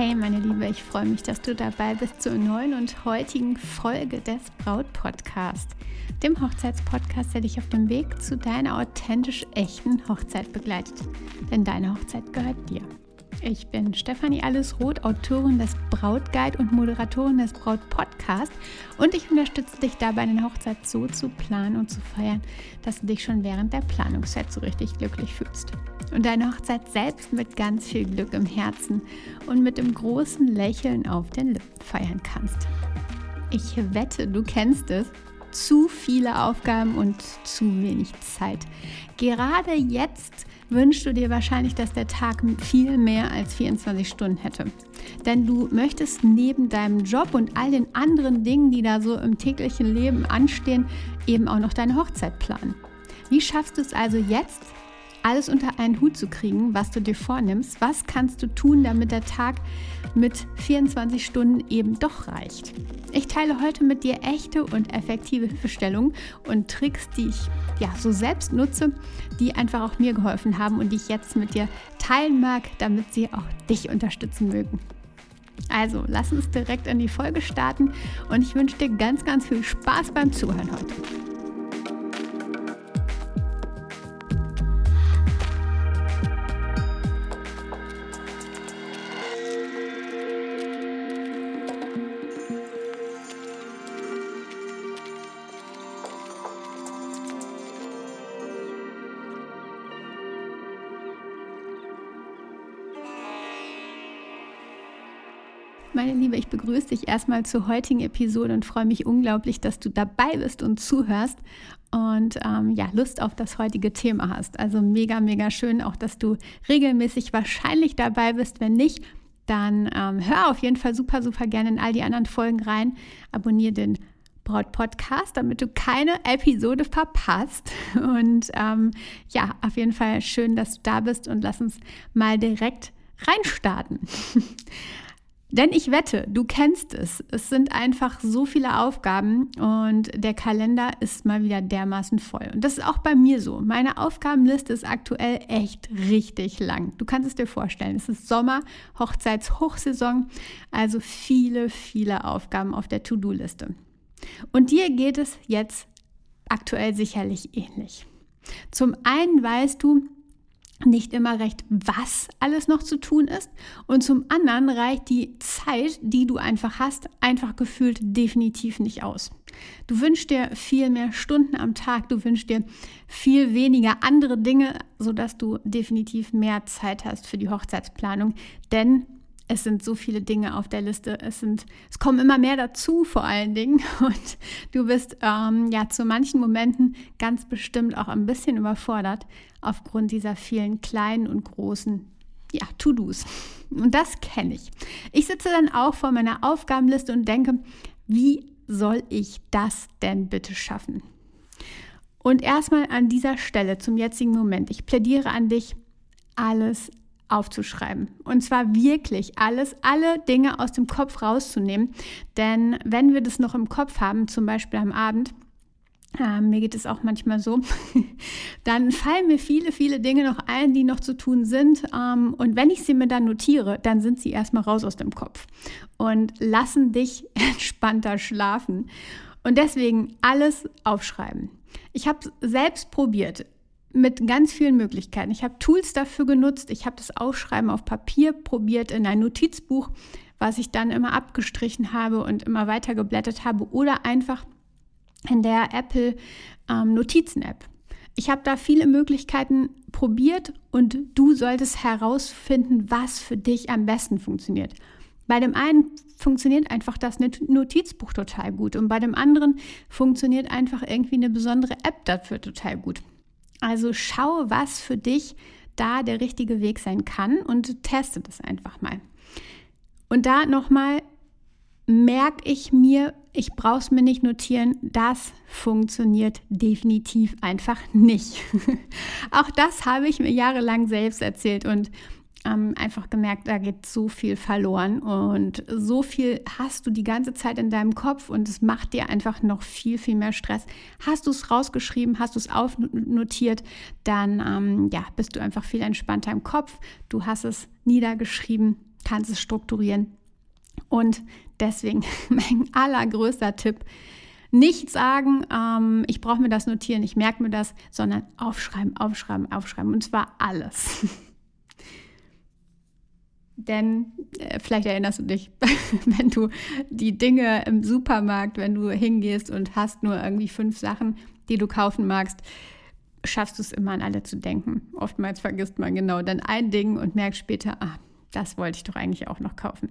Hey meine Liebe, ich freue mich, dass du dabei bist zur neuen und heutigen Folge des Braut-Podcast, dem Hochzeitspodcast, der dich auf dem Weg zu deiner authentisch echten Hochzeit begleitet. Denn deine Hochzeit gehört dir. Ich bin Stefanie Allesroth, Autorin des Brautguide und Moderatorin des Braut-Podcast und ich unterstütze dich dabei, deine Hochzeit so zu planen und zu feiern, dass du dich schon während der Planungszeit so richtig glücklich fühlst. Und deine Hochzeit selbst mit ganz viel Glück im Herzen und mit dem großen Lächeln auf den Lippen feiern kannst. Ich wette, du kennst es. Zu viele Aufgaben und zu wenig Zeit. Gerade jetzt wünschst du dir wahrscheinlich, dass der Tag viel mehr als 24 Stunden hätte. Denn du möchtest neben deinem Job und all den anderen Dingen, die da so im täglichen Leben anstehen, eben auch noch deine Hochzeit planen. Wie schaffst du es also jetzt, alles unter einen Hut zu kriegen, was du dir vornimmst. Was kannst du tun, damit der Tag mit 24 Stunden eben doch reicht? Ich teile heute mit dir echte und effektive Hilfestellungen und Tricks, die ich ja so selbst nutze, die einfach auch mir geholfen haben und die ich jetzt mit dir teilen mag, damit sie auch dich unterstützen mögen. Also, lass uns direkt in die Folge starten und ich wünsche dir ganz, ganz viel Spaß beim Zuhören heute. Meine Liebe, ich begrüße dich erstmal zur heutigen Episode und freue mich unglaublich, dass du dabei bist und zuhörst und ähm, ja, Lust auf das heutige Thema hast. Also mega, mega schön, auch dass du regelmäßig wahrscheinlich dabei bist. Wenn nicht, dann ähm, hör auf jeden Fall super, super gerne in all die anderen Folgen rein. Abonniere den Braut Podcast, damit du keine Episode verpasst. Und ähm, ja, auf jeden Fall schön, dass du da bist und lass uns mal direkt reinstarten. Denn ich wette, du kennst es. Es sind einfach so viele Aufgaben und der Kalender ist mal wieder dermaßen voll. Und das ist auch bei mir so. Meine Aufgabenliste ist aktuell echt richtig lang. Du kannst es dir vorstellen. Es ist Sommer, Hochzeitshochsaison, also viele, viele Aufgaben auf der To-Do-Liste. Und dir geht es jetzt aktuell sicherlich ähnlich. Zum einen weißt du, nicht immer recht, was alles noch zu tun ist. Und zum anderen reicht die Zeit, die du einfach hast, einfach gefühlt definitiv nicht aus. Du wünschst dir viel mehr Stunden am Tag, du wünschst dir viel weniger andere Dinge, sodass du definitiv mehr Zeit hast für die Hochzeitsplanung. Denn es sind so viele Dinge auf der Liste. Es, sind, es kommen immer mehr dazu, vor allen Dingen. Und du bist ähm, ja zu manchen Momenten ganz bestimmt auch ein bisschen überfordert aufgrund dieser vielen kleinen und großen ja, To-Dos. Und das kenne ich. Ich sitze dann auch vor meiner Aufgabenliste und denke, wie soll ich das denn bitte schaffen? Und erstmal an dieser Stelle zum jetzigen Moment. Ich plädiere an dich, alles aufzuschreiben. Und zwar wirklich alles, alle Dinge aus dem Kopf rauszunehmen. Denn wenn wir das noch im Kopf haben, zum Beispiel am Abend, äh, mir geht es auch manchmal so, dann fallen mir viele, viele Dinge noch ein, die noch zu tun sind. Ähm, und wenn ich sie mir dann notiere, dann sind sie erstmal raus aus dem Kopf und lassen dich entspannter schlafen. Und deswegen alles aufschreiben. Ich habe es selbst probiert mit ganz vielen Möglichkeiten. Ich habe Tools dafür genutzt. Ich habe das Aufschreiben auf Papier probiert in ein Notizbuch, was ich dann immer abgestrichen habe und immer weiter geblättert habe oder einfach in der Apple ähm, Notizen-App. Ich habe da viele Möglichkeiten probiert und du solltest herausfinden, was für dich am besten funktioniert. Bei dem einen funktioniert einfach das Notizbuch total gut und bei dem anderen funktioniert einfach irgendwie eine besondere App dafür total gut. Also schau, was für dich da der richtige Weg sein kann und teste das einfach mal. Und da nochmal merke ich mir, ich brauche es mir nicht notieren, das funktioniert definitiv einfach nicht. Auch das habe ich mir jahrelang selbst erzählt und ähm, einfach gemerkt, da geht so viel verloren und so viel hast du die ganze Zeit in deinem Kopf und es macht dir einfach noch viel, viel mehr Stress. Hast du es rausgeschrieben, hast du es aufnotiert, dann ähm, ja, bist du einfach viel entspannter im Kopf. Du hast es niedergeschrieben, kannst es strukturieren. Und deswegen mein allergrößter Tipp, nicht sagen, ähm, ich brauche mir das notieren, ich merke mir das, sondern aufschreiben, aufschreiben, aufschreiben. Und zwar alles. Denn äh, vielleicht erinnerst du dich, wenn du die Dinge im Supermarkt, wenn du hingehst und hast nur irgendwie fünf Sachen, die du kaufen magst, schaffst du es immer an alle zu denken. Oftmals vergisst man genau dann ein Ding und merkt später, ah, das wollte ich doch eigentlich auch noch kaufen.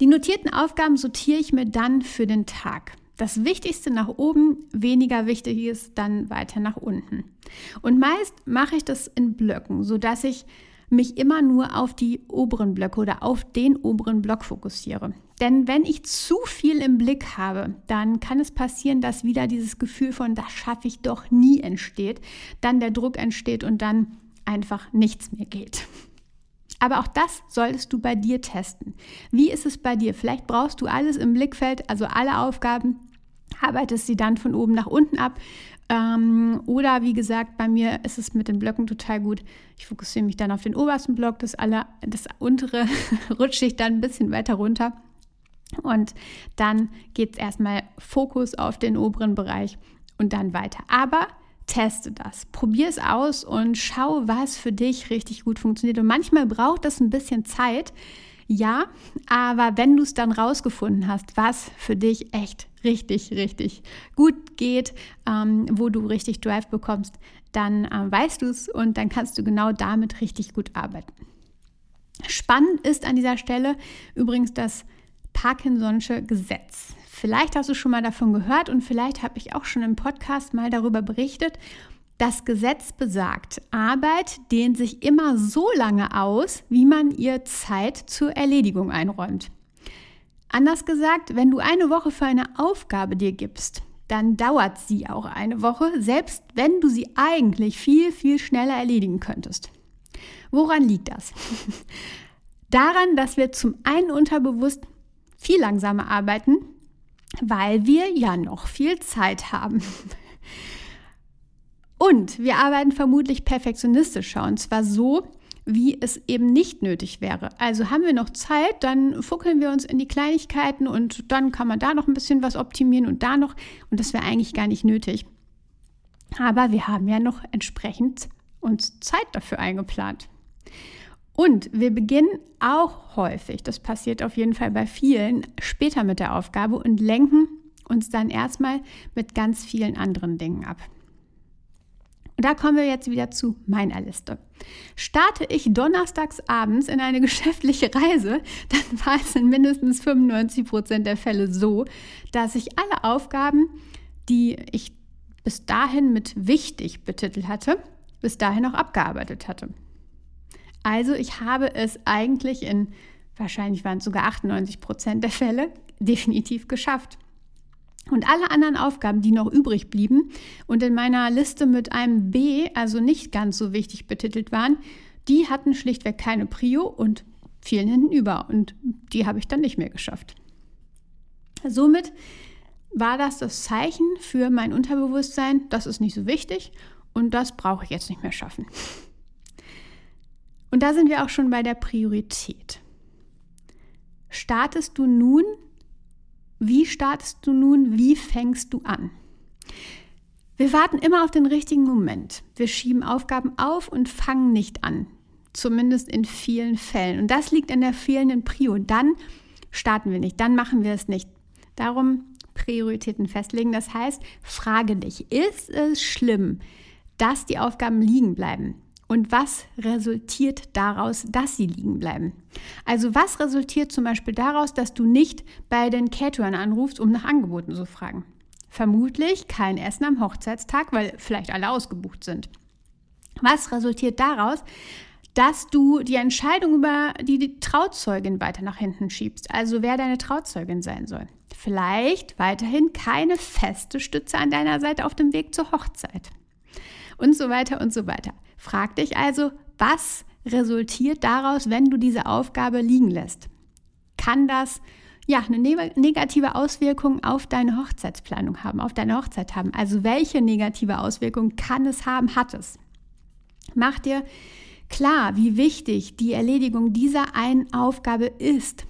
Die notierten Aufgaben sortiere ich mir dann für den Tag. Das Wichtigste nach oben, weniger wichtig ist dann weiter nach unten. Und meist mache ich das in Blöcken, sodass ich mich immer nur auf die oberen Blöcke oder auf den oberen Block fokussiere. Denn wenn ich zu viel im Blick habe, dann kann es passieren, dass wieder dieses Gefühl von, das schaffe ich doch nie entsteht, dann der Druck entsteht und dann einfach nichts mehr geht. Aber auch das solltest du bei dir testen. Wie ist es bei dir? Vielleicht brauchst du alles im Blickfeld, also alle Aufgaben, arbeitest sie dann von oben nach unten ab. Ähm, oder wie gesagt, bei mir ist es mit den Blöcken total gut. Ich fokussiere mich dann auf den obersten Block, das, alle, das untere rutsche ich dann ein bisschen weiter runter. Und dann geht es erstmal Fokus auf den oberen Bereich und dann weiter. Aber teste das, probier es aus und schau, was für dich richtig gut funktioniert. Und manchmal braucht das ein bisschen Zeit, ja, aber wenn du es dann rausgefunden hast, was für dich echt richtig, richtig gut geht, ähm, wo du richtig Drive bekommst, dann äh, weißt du es und dann kannst du genau damit richtig gut arbeiten. Spannend ist an dieser Stelle übrigens das Parkinson'sche Gesetz. Vielleicht hast du schon mal davon gehört und vielleicht habe ich auch schon im Podcast mal darüber berichtet. Das Gesetz besagt, Arbeit dehnt sich immer so lange aus, wie man ihr Zeit zur Erledigung einräumt. Anders gesagt, wenn du eine Woche für eine Aufgabe dir gibst, dann dauert sie auch eine Woche, selbst wenn du sie eigentlich viel, viel schneller erledigen könntest. Woran liegt das? Daran, dass wir zum einen unterbewusst viel langsamer arbeiten, weil wir ja noch viel Zeit haben. Und wir arbeiten vermutlich perfektionistischer und zwar so, wie es eben nicht nötig wäre. Also haben wir noch Zeit, dann fuckeln wir uns in die Kleinigkeiten und dann kann man da noch ein bisschen was optimieren und da noch und das wäre eigentlich gar nicht nötig. Aber wir haben ja noch entsprechend uns Zeit dafür eingeplant. Und wir beginnen auch häufig, das passiert auf jeden Fall bei vielen, später mit der Aufgabe und lenken uns dann erstmal mit ganz vielen anderen Dingen ab. Und da kommen wir jetzt wieder zu meiner Liste. Starte ich donnerstags abends in eine geschäftliche Reise, dann war es in mindestens 95 Prozent der Fälle so, dass ich alle Aufgaben, die ich bis dahin mit wichtig betitelt hatte, bis dahin auch abgearbeitet hatte. Also ich habe es eigentlich in, wahrscheinlich waren es sogar 98 Prozent der Fälle, definitiv geschafft. Und alle anderen Aufgaben, die noch übrig blieben und in meiner Liste mit einem B, also nicht ganz so wichtig betitelt waren, die hatten schlichtweg keine Prio und fielen hinten über. Und die habe ich dann nicht mehr geschafft. Somit war das das Zeichen für mein Unterbewusstsein, das ist nicht so wichtig und das brauche ich jetzt nicht mehr schaffen. Und da sind wir auch schon bei der Priorität. Startest du nun, wie startest du nun, wie fängst du an? Wir warten immer auf den richtigen Moment. Wir schieben Aufgaben auf und fangen nicht an. Zumindest in vielen Fällen. Und das liegt an der fehlenden Prio. Dann starten wir nicht, dann machen wir es nicht. Darum Prioritäten festlegen. Das heißt, frage dich, ist es schlimm, dass die Aufgaben liegen bleiben? Und was resultiert daraus, dass sie liegen bleiben? Also was resultiert zum Beispiel daraus, dass du nicht bei den Caterern anrufst, um nach Angeboten zu fragen? Vermutlich kein Essen am Hochzeitstag, weil vielleicht alle ausgebucht sind. Was resultiert daraus, dass du die Entscheidung über die Trauzeugin weiter nach hinten schiebst, also wer deine Trauzeugin sein soll? Vielleicht weiterhin keine feste Stütze an deiner Seite auf dem Weg zur Hochzeit. Und so weiter und so weiter. Frag dich also, was resultiert daraus, wenn du diese Aufgabe liegen lässt? Kann das ja eine negative Auswirkung auf deine Hochzeitsplanung haben, auf deine Hochzeit haben? Also welche negative Auswirkung kann es haben, hat es? Mach dir klar, wie wichtig die Erledigung dieser einen Aufgabe ist,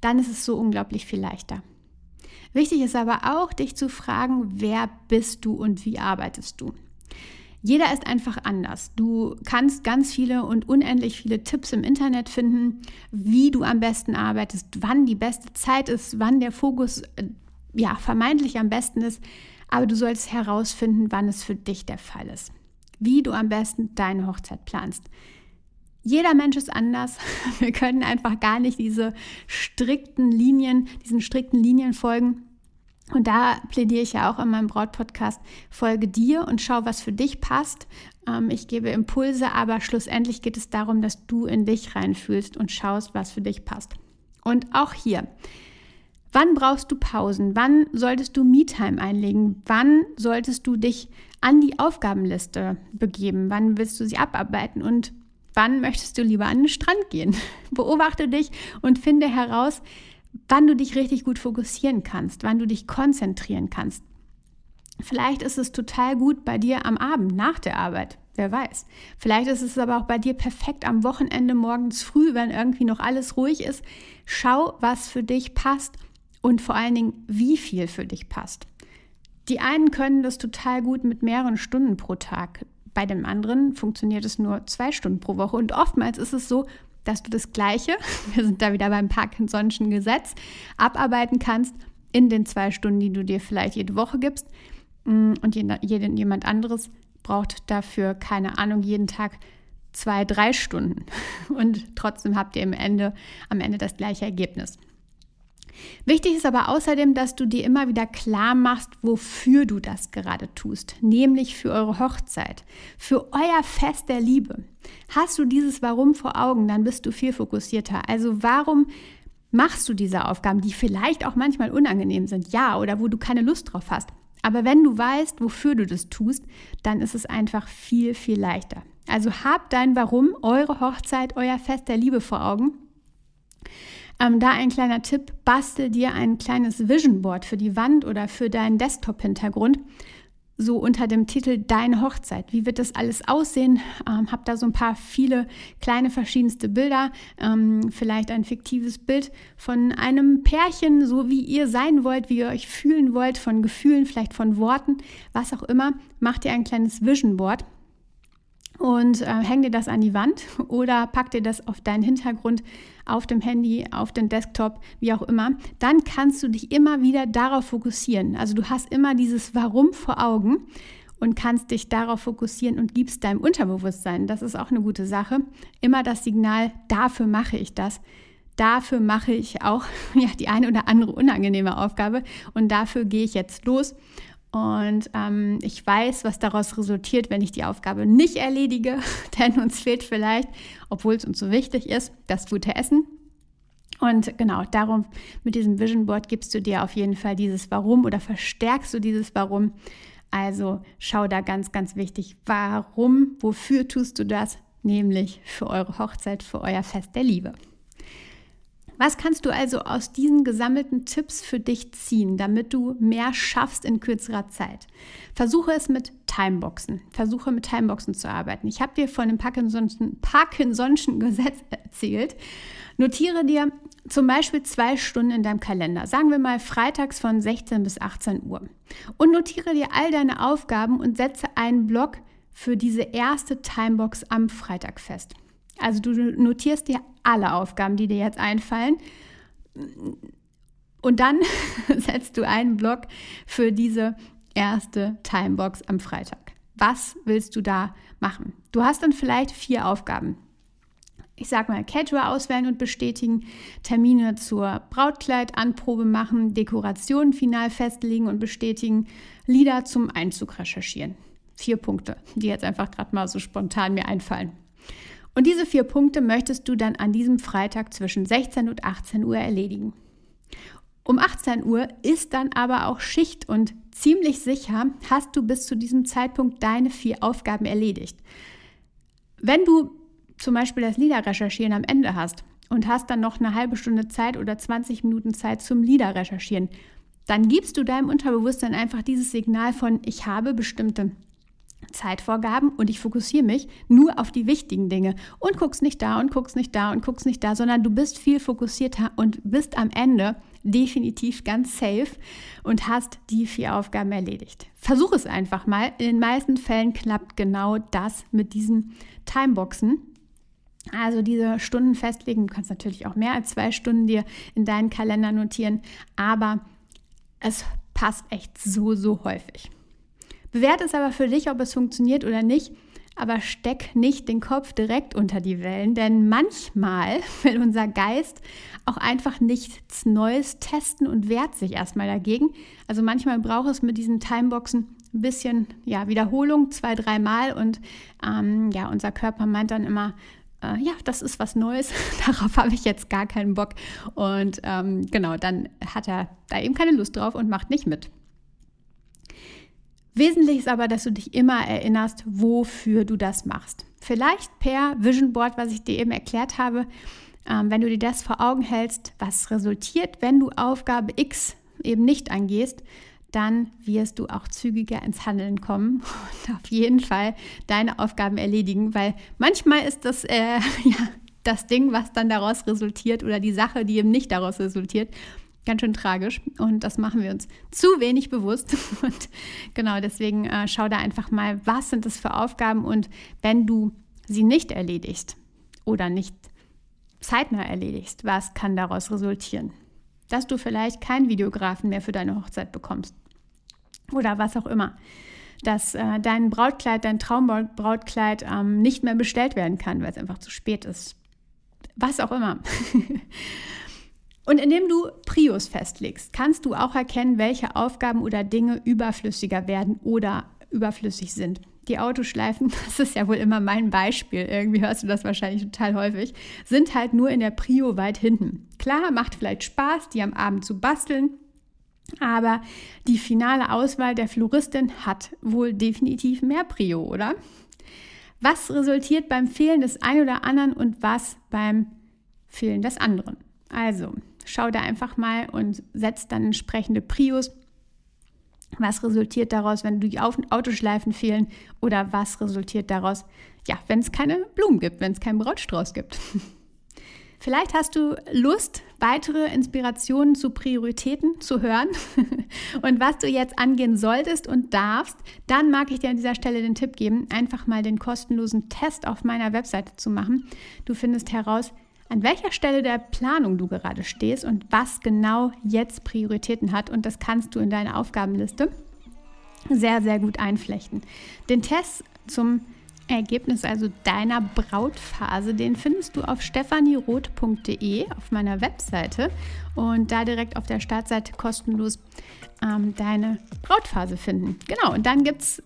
dann ist es so unglaublich viel leichter. Wichtig ist aber auch, dich zu fragen, wer bist du und wie arbeitest du? Jeder ist einfach anders. Du kannst ganz viele und unendlich viele Tipps im Internet finden, wie du am besten arbeitest, wann die beste Zeit ist, wann der Fokus äh, ja vermeintlich am besten ist, aber du solltest herausfinden, wann es für dich der Fall ist. Wie du am besten deine Hochzeit planst. Jeder Mensch ist anders. Wir können einfach gar nicht diese strikten Linien, diesen strikten Linien folgen. Und da plädiere ich ja auch in meinem Brautpodcast, folge dir und schau, was für dich passt. Ähm, ich gebe Impulse, aber schlussendlich geht es darum, dass du in dich reinfühlst und schaust, was für dich passt. Und auch hier, wann brauchst du Pausen? Wann solltest du Me-Time einlegen? Wann solltest du dich an die Aufgabenliste begeben? Wann willst du sie abarbeiten? Und wann möchtest du lieber an den Strand gehen? Beobachte dich und finde heraus, wann du dich richtig gut fokussieren kannst, wann du dich konzentrieren kannst. Vielleicht ist es total gut bei dir am Abend nach der Arbeit, wer weiß. Vielleicht ist es aber auch bei dir perfekt am Wochenende morgens früh, wenn irgendwie noch alles ruhig ist. Schau, was für dich passt und vor allen Dingen, wie viel für dich passt. Die einen können das total gut mit mehreren Stunden pro Tag. Bei dem anderen funktioniert es nur zwei Stunden pro Woche. Und oftmals ist es so, dass du das Gleiche, wir sind da wieder beim Parkinson'schen Gesetz, abarbeiten kannst in den zwei Stunden, die du dir vielleicht jede Woche gibst. Mm, und jemand anderes braucht dafür, keine Ahnung, jeden Tag zwei, drei Stunden. Und trotzdem habt ihr am Ende, am Ende das gleiche Ergebnis. Wichtig ist aber außerdem, dass du dir immer wieder klar machst, wofür du das gerade tust, nämlich für eure Hochzeit, für euer Fest der Liebe. Hast du dieses Warum vor Augen, dann bist du viel fokussierter. Also warum machst du diese Aufgaben, die vielleicht auch manchmal unangenehm sind, ja, oder wo du keine Lust drauf hast. Aber wenn du weißt, wofür du das tust, dann ist es einfach viel, viel leichter. Also habt dein Warum, eure Hochzeit, euer Fest der Liebe vor Augen ähm, da ein kleiner Tipp, bastel dir ein kleines Vision Board für die Wand oder für deinen Desktop-Hintergrund, so unter dem Titel Deine Hochzeit. Wie wird das alles aussehen? Ähm, hab da so ein paar viele kleine verschiedenste Bilder, ähm, vielleicht ein fiktives Bild von einem Pärchen, so wie ihr sein wollt, wie ihr euch fühlen wollt, von Gefühlen, vielleicht von Worten, was auch immer. Macht ihr ein kleines Vision Board und äh, häng dir das an die Wand oder pack dir das auf deinen Hintergrund, auf dem Handy, auf den Desktop, wie auch immer. Dann kannst du dich immer wieder darauf fokussieren. Also du hast immer dieses Warum vor Augen und kannst dich darauf fokussieren und gibst deinem Unterbewusstsein, das ist auch eine gute Sache, immer das Signal, dafür mache ich das. Dafür mache ich auch ja, die eine oder andere unangenehme Aufgabe und dafür gehe ich jetzt los und ähm, ich weiß, was daraus resultiert, wenn ich die Aufgabe nicht erledige, denn uns fehlt vielleicht, obwohl es uns so wichtig ist, das gute Essen. Und genau darum, mit diesem Vision Board gibst du dir auf jeden Fall dieses Warum oder verstärkst du dieses Warum. Also schau da ganz, ganz wichtig, warum, wofür tust du das? Nämlich für eure Hochzeit, für euer Fest der Liebe. Was kannst du also aus diesen gesammelten Tipps für dich ziehen, damit du mehr schaffst in kürzerer Zeit? Versuche es mit Timeboxen. Versuche mit Timeboxen zu arbeiten. Ich habe dir von dem Parkinson'schen, Parkinson'schen Gesetz erzählt. Notiere dir zum Beispiel zwei Stunden in deinem Kalender. Sagen wir mal freitags von 16 bis 18 Uhr. Und notiere dir all deine Aufgaben und setze einen Block für diese erste Timebox am Freitag fest. Also du notierst dir alle Aufgaben, die dir jetzt einfallen. Und dann setzt du einen Block für diese erste Timebox am Freitag. Was willst du da machen? Du hast dann vielleicht vier Aufgaben. Ich sage mal, Caterer auswählen und bestätigen, Termine zur Brautkleidanprobe machen, Dekorationen final festlegen und bestätigen, Lieder zum Einzug recherchieren. Vier Punkte, die jetzt einfach gerade mal so spontan mir einfallen. Und diese vier Punkte möchtest du dann an diesem Freitag zwischen 16 und 18 Uhr erledigen. Um 18 Uhr ist dann aber auch Schicht und ziemlich sicher hast du bis zu diesem Zeitpunkt deine vier Aufgaben erledigt. Wenn du zum Beispiel das Liederrecherchieren am Ende hast und hast dann noch eine halbe Stunde Zeit oder 20 Minuten Zeit zum Liederrecherchieren, dann gibst du deinem Unterbewusstsein einfach dieses Signal von, ich habe bestimmte Zeitvorgaben und ich fokussiere mich nur auf die wichtigen Dinge und guckst nicht da und guckst nicht da und guckst nicht da, sondern du bist viel fokussierter und bist am Ende definitiv ganz safe und hast die vier Aufgaben erledigt. Versuch es einfach mal. In den meisten Fällen klappt genau das mit diesen Timeboxen. Also diese Stunden festlegen. Du kannst natürlich auch mehr als zwei Stunden dir in deinen Kalender notieren, aber es passt echt so, so häufig. Bewerte es aber für dich, ob es funktioniert oder nicht, aber steck nicht den Kopf direkt unter die Wellen, denn manchmal will unser Geist auch einfach nichts Neues testen und wehrt sich erstmal dagegen. Also manchmal braucht es mit diesen Timeboxen ein bisschen ja, Wiederholung, zwei, dreimal und ähm, ja, unser Körper meint dann immer, äh, ja, das ist was Neues, darauf habe ich jetzt gar keinen Bock. Und ähm, genau, dann hat er da eben keine Lust drauf und macht nicht mit. Wesentlich ist aber, dass du dich immer erinnerst, wofür du das machst. Vielleicht per Vision Board, was ich dir eben erklärt habe, ähm, wenn du dir das vor Augen hältst, was resultiert, wenn du Aufgabe X eben nicht angehst, dann wirst du auch zügiger ins Handeln kommen und auf jeden Fall deine Aufgaben erledigen, weil manchmal ist das äh, ja, das Ding, was dann daraus resultiert oder die Sache, die eben nicht daraus resultiert, ganz schön tragisch und das machen wir uns zu wenig bewusst und genau deswegen äh, schau da einfach mal, was sind das für Aufgaben und wenn du sie nicht erledigst oder nicht zeitnah erledigst, was kann daraus resultieren? Dass du vielleicht keinen Videografen mehr für deine Hochzeit bekommst oder was auch immer. Dass äh, dein Brautkleid, dein Traumbrautkleid ähm, nicht mehr bestellt werden kann, weil es einfach zu spät ist. Was auch immer. Und indem du Prios festlegst, kannst du auch erkennen, welche Aufgaben oder Dinge überflüssiger werden oder überflüssig sind. Die Autoschleifen, das ist ja wohl immer mein Beispiel, irgendwie hörst du das wahrscheinlich total häufig, sind halt nur in der Prio weit hinten. Klar, macht vielleicht Spaß, die am Abend zu basteln, aber die finale Auswahl der Floristin hat wohl definitiv mehr Prio, oder? Was resultiert beim Fehlen des einen oder anderen und was beim Fehlen des anderen? Also, schau da einfach mal und setz dann entsprechende Prios. Was resultiert daraus, wenn die Autoschleifen fehlen? Oder was resultiert daraus, ja, wenn es keine Blumen gibt, wenn es keinen Brautstrauß gibt? Vielleicht hast du Lust, weitere Inspirationen zu Prioritäten zu hören und was du jetzt angehen solltest und darfst, dann mag ich dir an dieser Stelle den Tipp geben, einfach mal den kostenlosen Test auf meiner Webseite zu machen. Du findest heraus, an welcher Stelle der Planung du gerade stehst und was genau jetzt Prioritäten hat. Und das kannst du in deine Aufgabenliste sehr, sehr gut einflechten. Den Test zum Ergebnis also deiner Brautphase, den findest du auf stephanieroth.de auf meiner Webseite und da direkt auf der Startseite kostenlos ähm, deine Brautphase finden. Genau, und dann gibt es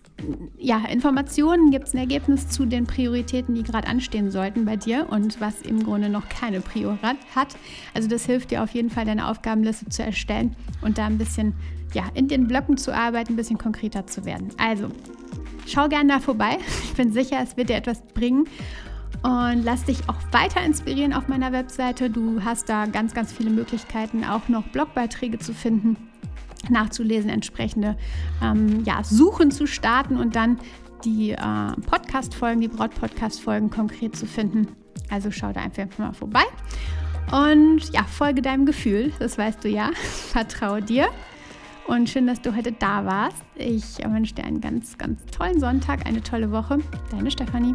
ja, Informationen, gibt es ein Ergebnis zu den Prioritäten, die gerade anstehen sollten bei dir und was im Grunde noch keine Prio hat. Also das hilft dir auf jeden Fall, deine Aufgabenliste zu erstellen und da ein bisschen ja, in den Blöcken zu arbeiten, ein bisschen konkreter zu werden. Also, schau gerne da vorbei. Ich bin sicher, es wird dir etwas bringen. Und lass dich auch weiter inspirieren auf meiner Webseite. Du hast da ganz, ganz viele Möglichkeiten, auch noch Blogbeiträge zu finden, nachzulesen, entsprechende ähm, ja, Suchen zu starten und dann die äh, Podcast-Folgen, die Braut-Podcast-Folgen konkret zu finden. Also schau da einfach mal vorbei. Und ja, folge deinem Gefühl, das weißt du ja. Vertraue dir und schön, dass du heute da warst. Ich wünsche dir einen ganz, ganz tollen Sonntag, eine tolle Woche. Deine Stefanie.